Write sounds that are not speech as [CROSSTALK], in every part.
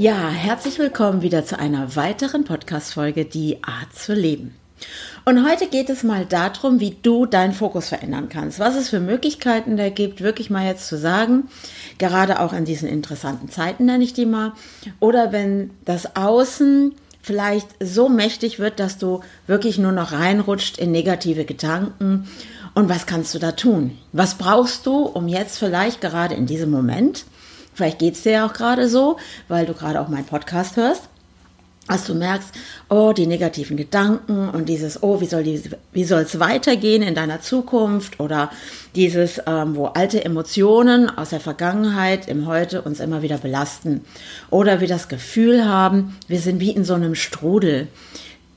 Ja, herzlich willkommen wieder zu einer weiteren Podcast-Folge Die Art zu leben. Und heute geht es mal darum, wie du deinen Fokus verändern kannst, was es für Möglichkeiten da gibt, wirklich mal jetzt zu sagen, gerade auch in diesen interessanten Zeiten nenne ich die mal, oder wenn das Außen vielleicht so mächtig wird, dass du wirklich nur noch reinrutscht in negative Gedanken. Und was kannst du da tun? Was brauchst du, um jetzt vielleicht gerade in diesem Moment Vielleicht geht es dir ja auch gerade so, weil du gerade auch meinen Podcast hörst, dass du merkst, oh, die negativen Gedanken und dieses, oh, wie soll die, wie soll es weitergehen in deiner Zukunft oder dieses, ähm, wo alte Emotionen aus der Vergangenheit im Heute uns immer wieder belasten oder wir das Gefühl haben, wir sind wie in so einem Strudel.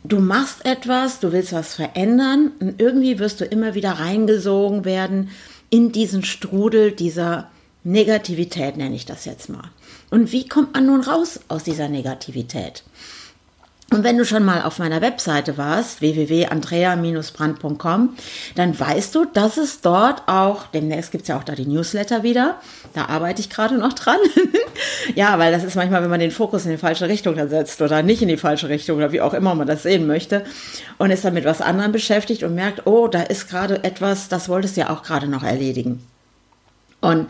Du machst etwas, du willst was verändern und irgendwie wirst du immer wieder reingesogen werden in diesen Strudel dieser Negativität nenne ich das jetzt mal. Und wie kommt man nun raus aus dieser Negativität? Und wenn du schon mal auf meiner Webseite warst, www.andrea-brand.com, dann weißt du, dass es dort auch, demnächst gibt es ja auch da die Newsletter wieder, da arbeite ich gerade noch dran. [LAUGHS] ja, weil das ist manchmal, wenn man den Fokus in die falsche Richtung dann setzt oder nicht in die falsche Richtung oder wie auch immer man das sehen möchte und ist dann mit was anderem beschäftigt und merkt, oh, da ist gerade etwas, das wolltest du ja auch gerade noch erledigen. Und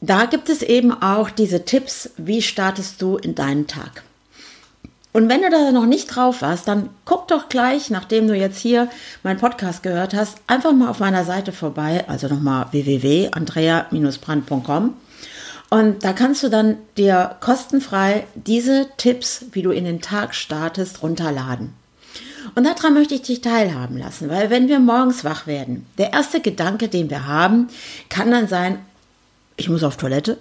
da gibt es eben auch diese Tipps, wie startest du in deinen Tag. Und wenn du da noch nicht drauf warst, dann guck doch gleich, nachdem du jetzt hier meinen Podcast gehört hast, einfach mal auf meiner Seite vorbei, also nochmal www.andrea-brand.com. Und da kannst du dann dir kostenfrei diese Tipps, wie du in den Tag startest, runterladen. Und daran möchte ich dich teilhaben lassen, weil wenn wir morgens wach werden, der erste Gedanke, den wir haben, kann dann sein, ich muss auf Toilette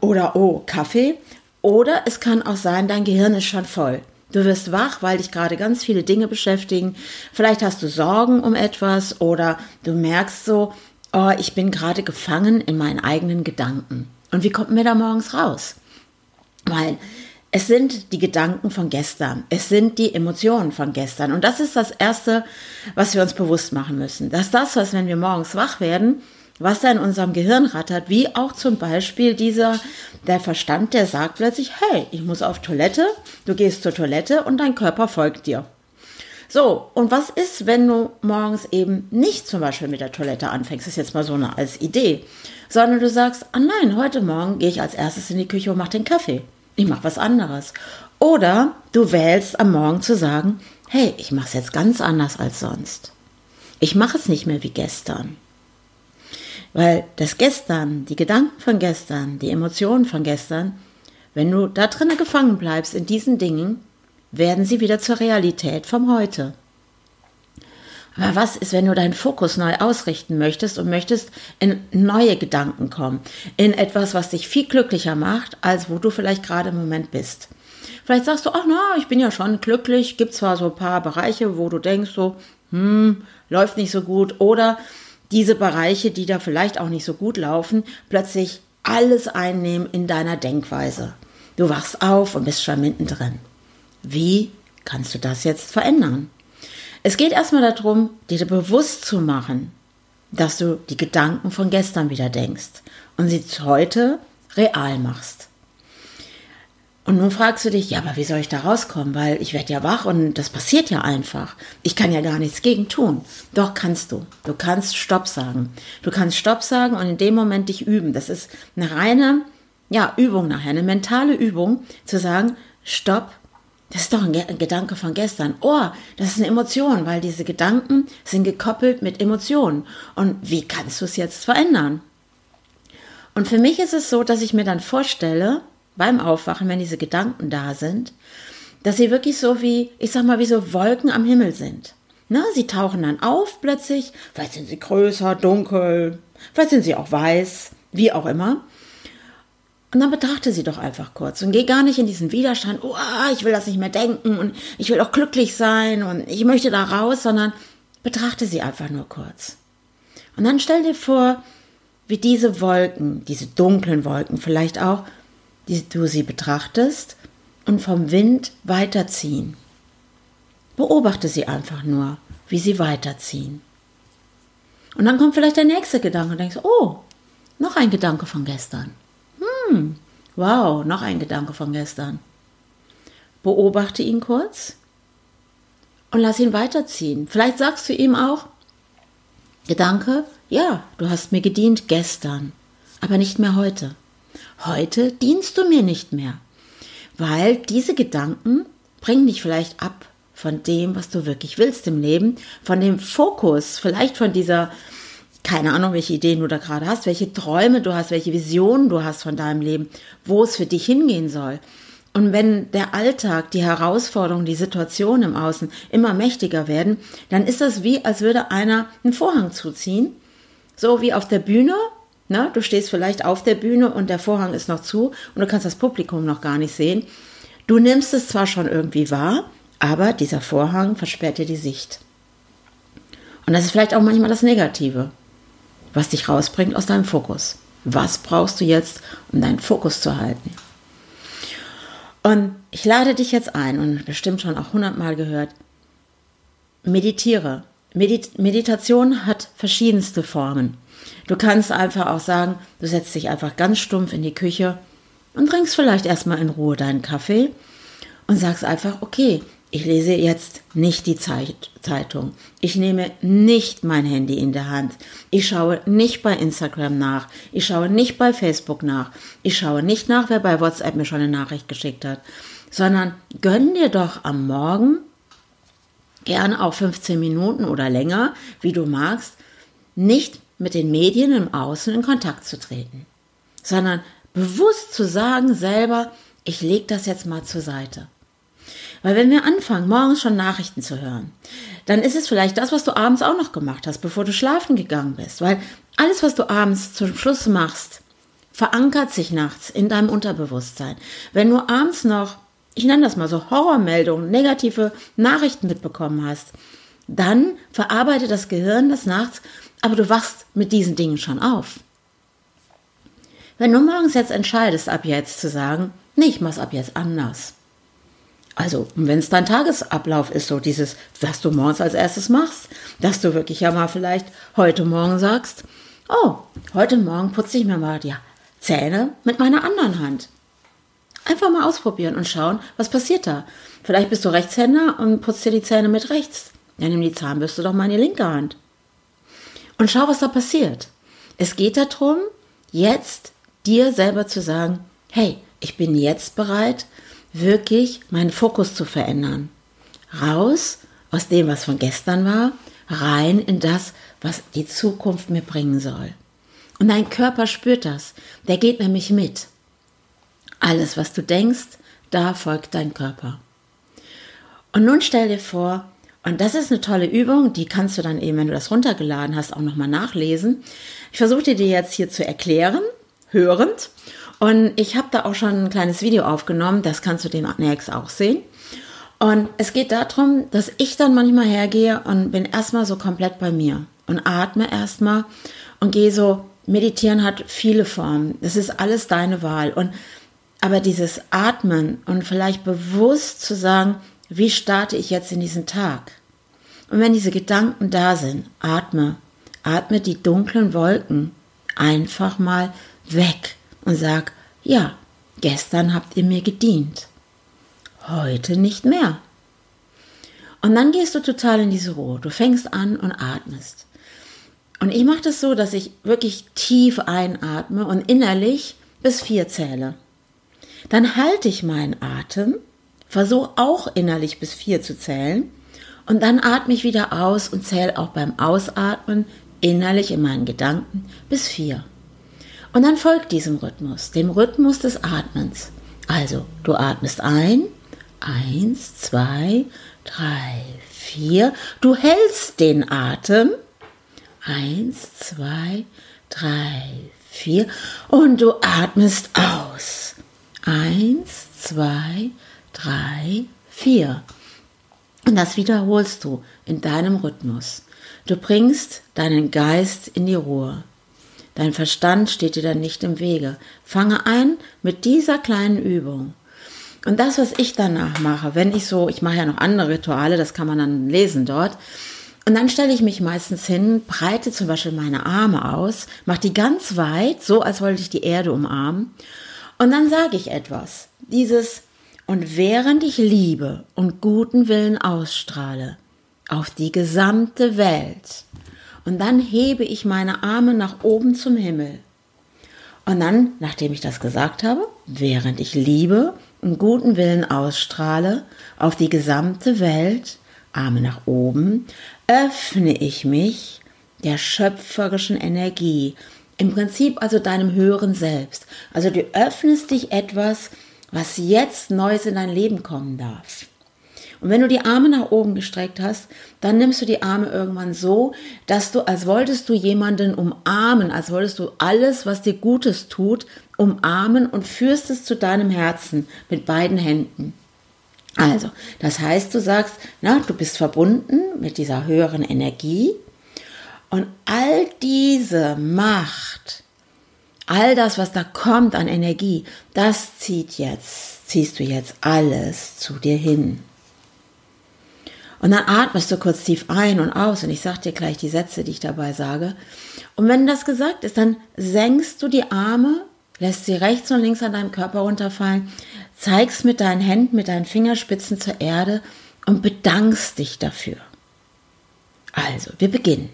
oder oh, Kaffee. Oder es kann auch sein, dein Gehirn ist schon voll. Du wirst wach, weil dich gerade ganz viele Dinge beschäftigen. Vielleicht hast du Sorgen um etwas oder du merkst so, oh, ich bin gerade gefangen in meinen eigenen Gedanken. Und wie kommt mir da morgens raus? Weil es sind die Gedanken von gestern. Es sind die Emotionen von gestern. Und das ist das Erste, was wir uns bewusst machen müssen. Dass das, was, wenn wir morgens wach werden, was da in unserem Gehirn rattert, wie auch zum Beispiel dieser, der Verstand, der sagt plötzlich, hey, ich muss auf Toilette, du gehst zur Toilette und dein Körper folgt dir. So, und was ist, wenn du morgens eben nicht zum Beispiel mit der Toilette anfängst, das ist jetzt mal so eine als Idee, sondern du sagst, ah nein, heute Morgen gehe ich als erstes in die Küche und mache den Kaffee. Ich mache was anderes. Oder du wählst am Morgen zu sagen, hey, ich mache es jetzt ganz anders als sonst. Ich mache es nicht mehr wie gestern. Weil das Gestern, die Gedanken von gestern, die Emotionen von gestern, wenn du da drinnen gefangen bleibst in diesen Dingen, werden sie wieder zur Realität vom Heute. Aber was ist, wenn du deinen Fokus neu ausrichten möchtest und möchtest in neue Gedanken kommen, in etwas, was dich viel glücklicher macht, als wo du vielleicht gerade im Moment bist? Vielleicht sagst du, ach na, ich bin ja schon glücklich, gibt zwar so ein paar Bereiche, wo du denkst so, hm, läuft nicht so gut, oder diese Bereiche, die da vielleicht auch nicht so gut laufen, plötzlich alles einnehmen in deiner Denkweise. Du wachst auf und bist schon mittendrin. Wie kannst du das jetzt verändern? Es geht erstmal darum, dir bewusst zu machen, dass du die Gedanken von gestern wieder denkst und sie heute real machst. Und nun fragst du dich, ja, aber wie soll ich da rauskommen? Weil ich werde ja wach und das passiert ja einfach. Ich kann ja gar nichts gegen tun. Doch kannst du. Du kannst Stopp sagen. Du kannst Stopp sagen und in dem Moment dich üben. Das ist eine reine, ja, Übung nachher, eine mentale Übung, zu sagen, Stopp. Das ist doch ein, ein Gedanke von gestern. Oh, das ist eine Emotion, weil diese Gedanken sind gekoppelt mit Emotionen. Und wie kannst du es jetzt verändern? Und für mich ist es so, dass ich mir dann vorstelle, beim Aufwachen, wenn diese Gedanken da sind, dass sie wirklich so wie, ich sag mal, wie so Wolken am Himmel sind. Na, sie tauchen dann auf plötzlich, vielleicht sind sie größer, dunkel, vielleicht sind sie auch weiß, wie auch immer. Und dann betrachte sie doch einfach kurz und geh gar nicht in diesen Widerstand, oh, ich will das nicht mehr denken und ich will auch glücklich sein und ich möchte da raus, sondern betrachte sie einfach nur kurz. Und dann stell dir vor, wie diese Wolken, diese dunklen Wolken vielleicht auch, die du sie betrachtest und vom Wind weiterziehen. Beobachte sie einfach nur, wie sie weiterziehen. Und dann kommt vielleicht der nächste Gedanke und denkst, oh, noch ein Gedanke von gestern. Hm, wow, noch ein Gedanke von gestern. Beobachte ihn kurz und lass ihn weiterziehen. Vielleicht sagst du ihm auch, Gedanke, ja, du hast mir gedient gestern, aber nicht mehr heute. Heute dienst du mir nicht mehr, weil diese Gedanken bringen dich vielleicht ab von dem, was du wirklich willst im Leben, von dem Fokus, vielleicht von dieser, keine Ahnung, welche Ideen du da gerade hast, welche Träume du hast, welche Visionen du hast von deinem Leben, wo es für dich hingehen soll. Und wenn der Alltag, die Herausforderungen, die Situationen im Außen immer mächtiger werden, dann ist das wie, als würde einer einen Vorhang zuziehen. So wie auf der Bühne. Ne? Du stehst vielleicht auf der Bühne und der Vorhang ist noch zu und du kannst das Publikum noch gar nicht sehen. Du nimmst es zwar schon irgendwie wahr, aber dieser Vorhang versperrt dir die Sicht. Und das ist vielleicht auch manchmal das Negative, was dich rausbringt aus deinem Fokus. Was brauchst du jetzt, um deinen Fokus zu halten? Und ich lade dich jetzt ein und bestimmt schon auch hundertmal gehört, meditiere. Medit Meditation hat verschiedenste Formen. Du kannst einfach auch sagen, du setzt dich einfach ganz stumpf in die Küche und trinkst vielleicht erstmal in Ruhe deinen Kaffee und sagst einfach, okay, ich lese jetzt nicht die Zeitung. Ich nehme nicht mein Handy in der Hand. Ich schaue nicht bei Instagram nach. Ich schaue nicht bei Facebook nach. Ich schaue nicht nach, wer bei WhatsApp mir schon eine Nachricht geschickt hat. Sondern gönn dir doch am Morgen, gerne auch 15 Minuten oder länger, wie du magst, nicht mit den Medien im Außen in Kontakt zu treten. Sondern bewusst zu sagen selber, ich lege das jetzt mal zur Seite. Weil wenn wir anfangen, morgens schon Nachrichten zu hören, dann ist es vielleicht das, was du abends auch noch gemacht hast, bevor du schlafen gegangen bist. Weil alles, was du abends zum Schluss machst, verankert sich nachts in deinem Unterbewusstsein. Wenn du abends noch, ich nenne das mal so, Horrormeldungen, negative Nachrichten mitbekommen hast, dann verarbeitet das Gehirn das nachts, aber du wachst mit diesen Dingen schon auf. Wenn du morgens jetzt entscheidest, ab jetzt zu sagen, nee, ich mach's ab jetzt anders, also, wenn es dein Tagesablauf ist, so dieses, was du morgens als erstes machst, dass du wirklich ja mal vielleicht heute Morgen sagst, oh, heute Morgen putze ich mir mal die Zähne mit meiner anderen Hand. Einfach mal ausprobieren und schauen, was passiert da. Vielleicht bist du Rechtshänder und putzt dir die Zähne mit rechts. Dann nimm die Zahnbürste doch mal in die linke Hand. Und schau, was da passiert. Es geht darum, jetzt dir selber zu sagen, hey, ich bin jetzt bereit, wirklich meinen Fokus zu verändern. Raus aus dem, was von gestern war, rein in das, was die Zukunft mir bringen soll. Und dein Körper spürt das. Der geht nämlich mit. Alles, was du denkst, da folgt dein Körper. Und nun stell dir vor, und das ist eine tolle Übung, die kannst du dann eben, wenn du das runtergeladen hast, auch nochmal nachlesen. Ich versuche dir jetzt hier zu erklären, hörend. Und ich habe da auch schon ein kleines Video aufgenommen, das kannst du demnächst auch sehen. Und es geht darum, dass ich dann manchmal hergehe und bin erstmal so komplett bei mir und atme erstmal und gehe so, meditieren hat viele Formen. Das ist alles deine Wahl. Und aber dieses Atmen und vielleicht bewusst zu sagen, wie starte ich jetzt in diesen Tag? Und wenn diese Gedanken da sind, atme, atme die dunklen Wolken einfach mal weg und sag, ja, gestern habt ihr mir gedient, heute nicht mehr. Und dann gehst du total in diese Ruhe. Du fängst an und atmest. Und ich mache das so, dass ich wirklich tief einatme und innerlich bis vier zähle. Dann halte ich meinen Atem, versuche auch innerlich bis vier zu zählen und dann atme ich wieder aus und zähle auch beim Ausatmen innerlich in meinen Gedanken bis vier. Und dann folgt diesem Rhythmus, dem Rhythmus des Atmens. Also, du atmest ein, eins, zwei, drei, vier. Du hältst den Atem. Eins, zwei, drei, vier und du atmest aus. Eins, zwei, drei, vier. Und das wiederholst du in deinem Rhythmus. Du bringst deinen Geist in die Ruhe. Dein Verstand steht dir dann nicht im Wege. Fange ein mit dieser kleinen Übung. Und das, was ich danach mache, wenn ich so, ich mache ja noch andere Rituale, das kann man dann lesen dort. Und dann stelle ich mich meistens hin, breite zum Beispiel meine Arme aus, mache die ganz weit, so als wollte ich die Erde umarmen. Und dann sage ich etwas. Dieses, und während ich Liebe und guten Willen ausstrahle auf die gesamte Welt, und dann hebe ich meine Arme nach oben zum Himmel. Und dann, nachdem ich das gesagt habe, während ich Liebe und guten Willen ausstrahle auf die gesamte Welt, Arme nach oben, öffne ich mich der schöpferischen Energie, im Prinzip also deinem höheren Selbst. Also du öffnest dich etwas, was jetzt Neues in dein Leben kommen darf. Und wenn du die Arme nach oben gestreckt hast, dann nimmst du die Arme irgendwann so, dass du, als wolltest du jemanden umarmen, als wolltest du alles, was dir Gutes tut, umarmen und führst es zu deinem Herzen mit beiden Händen. Also, das heißt, du sagst, na, du bist verbunden mit dieser höheren Energie und all diese Macht, all das, was da kommt an Energie, das zieht jetzt, ziehst du jetzt alles zu dir hin. Und dann atmest du kurz tief ein und aus und ich sage dir gleich die Sätze, die ich dabei sage. Und wenn das gesagt ist, dann senkst du die Arme, lässt sie rechts und links an deinem Körper runterfallen, zeigst mit deinen Händen, mit deinen Fingerspitzen zur Erde und bedankst dich dafür. Also, wir beginnen.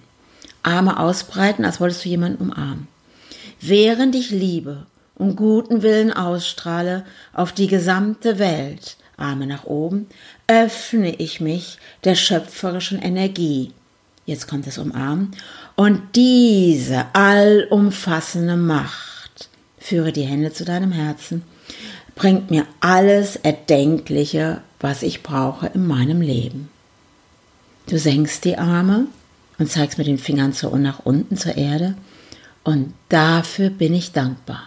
Arme ausbreiten, als wolltest du jemanden umarmen. Während ich Liebe und guten Willen ausstrahle auf die gesamte Welt, Arme nach oben, öffne ich mich der schöpferischen Energie. Jetzt kommt es umarmen. Und diese allumfassende Macht, führe die Hände zu deinem Herzen, bringt mir alles Erdenkliche, was ich brauche in meinem Leben. Du senkst die Arme und zeigst mit den Fingern zu und nach unten zur Erde. Und dafür bin ich dankbar.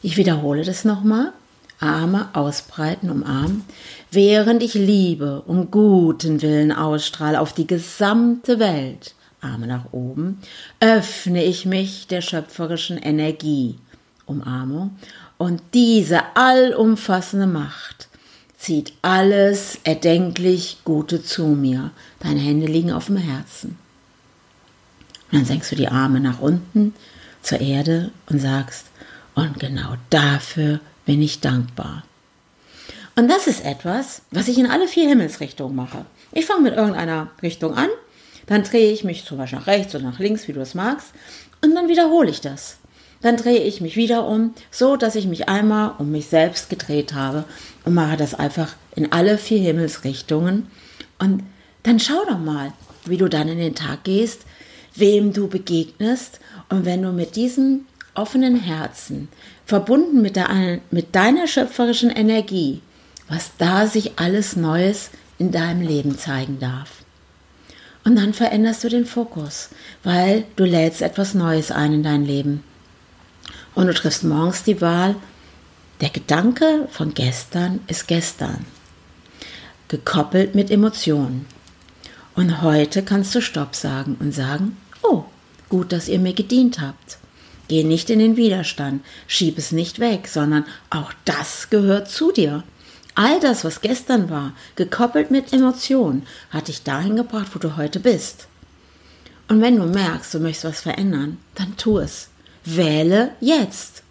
Ich wiederhole das nochmal. Arme ausbreiten, umarmen, während ich Liebe und guten Willen ausstrahle auf die gesamte Welt, Arme nach oben, öffne ich mich der schöpferischen Energie, Umarmung, und diese allumfassende Macht zieht alles erdenklich Gute zu mir. Deine Hände liegen auf dem Herzen. Und dann senkst du die Arme nach unten zur Erde und sagst, und genau dafür bin ich dankbar. Und das ist etwas, was ich in alle vier Himmelsrichtungen mache. Ich fange mit irgendeiner Richtung an, dann drehe ich mich zum Beispiel nach rechts oder nach links, wie du es magst, und dann wiederhole ich das. Dann drehe ich mich wieder um, so dass ich mich einmal um mich selbst gedreht habe und mache das einfach in alle vier Himmelsrichtungen. Und dann schau doch mal, wie du dann in den Tag gehst, wem du begegnest und wenn du mit diesem offenen Herzen verbunden mit, der, mit deiner schöpferischen Energie, was da sich alles Neues in deinem Leben zeigen darf. Und dann veränderst du den Fokus, weil du lädst etwas Neues ein in dein Leben. Und du triffst morgens die Wahl, der Gedanke von gestern ist gestern, gekoppelt mit Emotionen. Und heute kannst du Stopp sagen und sagen, oh, gut, dass ihr mir gedient habt. Geh nicht in den Widerstand, schieb es nicht weg, sondern auch das gehört zu dir. All das, was gestern war, gekoppelt mit Emotionen, hat dich dahin gebracht, wo du heute bist. Und wenn du merkst, du möchtest was verändern, dann tu es. Wähle jetzt.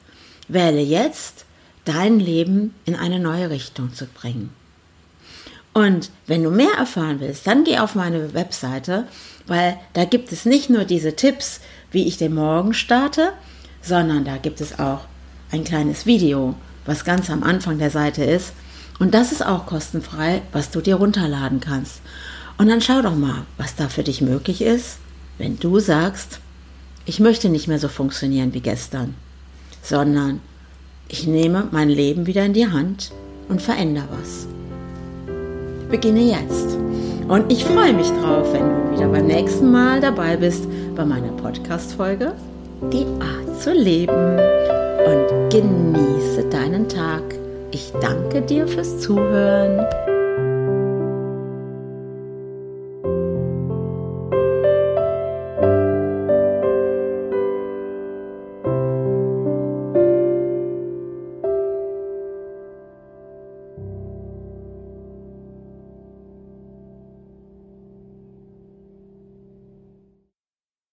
Wähle jetzt, dein Leben in eine neue Richtung zu bringen. Und wenn du mehr erfahren willst, dann geh auf meine Webseite, weil da gibt es nicht nur diese Tipps, wie ich den Morgen starte, sondern da gibt es auch ein kleines Video, was ganz am Anfang der Seite ist. Und das ist auch kostenfrei, was du dir runterladen kannst. Und dann schau doch mal, was da für dich möglich ist, wenn du sagst, ich möchte nicht mehr so funktionieren wie gestern, sondern ich nehme mein Leben wieder in die Hand und verändere was. Beginne jetzt. Und ich freue mich drauf, wenn du wieder beim nächsten Mal dabei bist bei meiner Podcast-Folge Die Art zu leben und genieße deinen Tag. Ich danke dir fürs Zuhören.